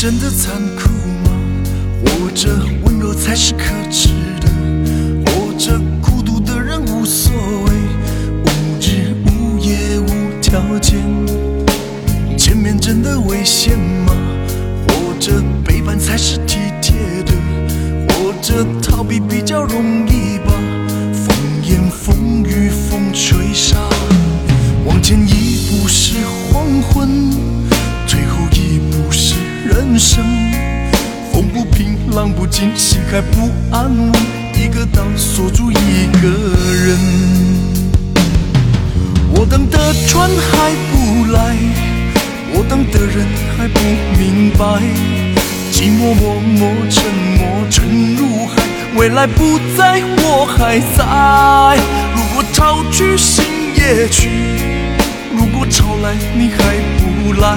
真的残酷吗？活着温柔才是可耻的，活着孤独的人无所谓，无日无夜无条件。见面真的危险吗？活着背叛才是体贴的，活着逃避比较容易平，浪不尽，心还不安稳，一个岛锁住一个人。我等的船还不来，我等的人还不明白，寂寞默默沉默沉入海，未来不在，我还在。如果潮去心也去，如果潮来你还不来，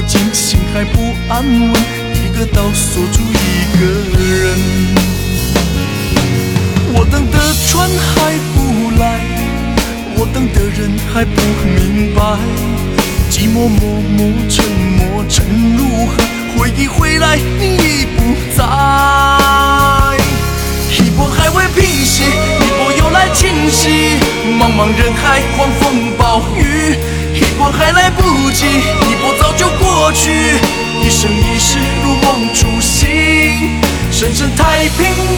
不静，心还不安稳，一个岛锁住一个人。我等的船还不来，我等的人还不明白，寂寞默默沉默沉入海，回忆回来你已不在。一波还未平息，一波又来侵袭，茫茫人海，狂风暴雨，一波还来不及，一波醒，深深太平。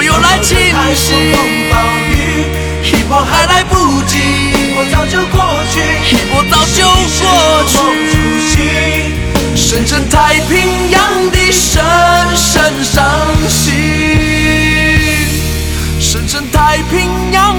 一波又来侵袭，狂风暴雨，一波还来不及，一波早就过去，一波早就过去。深深太平洋的深深伤心，深深太平洋。